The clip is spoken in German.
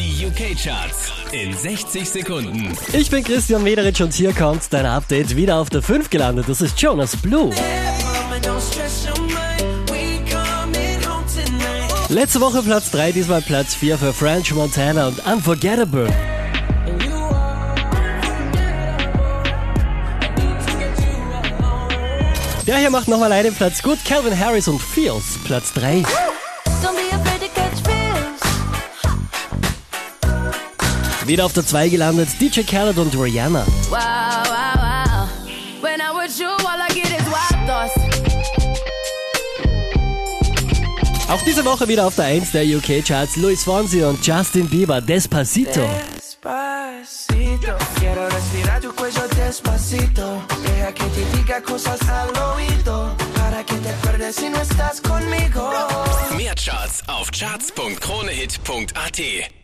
Die UK-Charts in 60 Sekunden. Ich bin Christian Mederitsch und hier kommt dein Update wieder auf der 5 gelandet. Das ist Jonas Blue. Letzte Woche Platz 3, diesmal Platz 4 für French Montana und Unforgettable. Der hier macht nochmal einen Platz gut. Calvin Harris und Feels, Platz 3. Wieder auf der 2 gelandet, DJ Khaled und Rihanna. Wow, wow, wow. When I'm with you, all I get is wild thoughts. Auch diese Woche wieder auf der 1 der UK-Charts Luis Fonsi und Justin Bieber, Despacito. Despacito, quiero respirar tu cuello despacito. Deja que te diga cosas al oído. Para que te acuerdes si no estás conmigo. Mehr Charts auf charts.kronehit.at.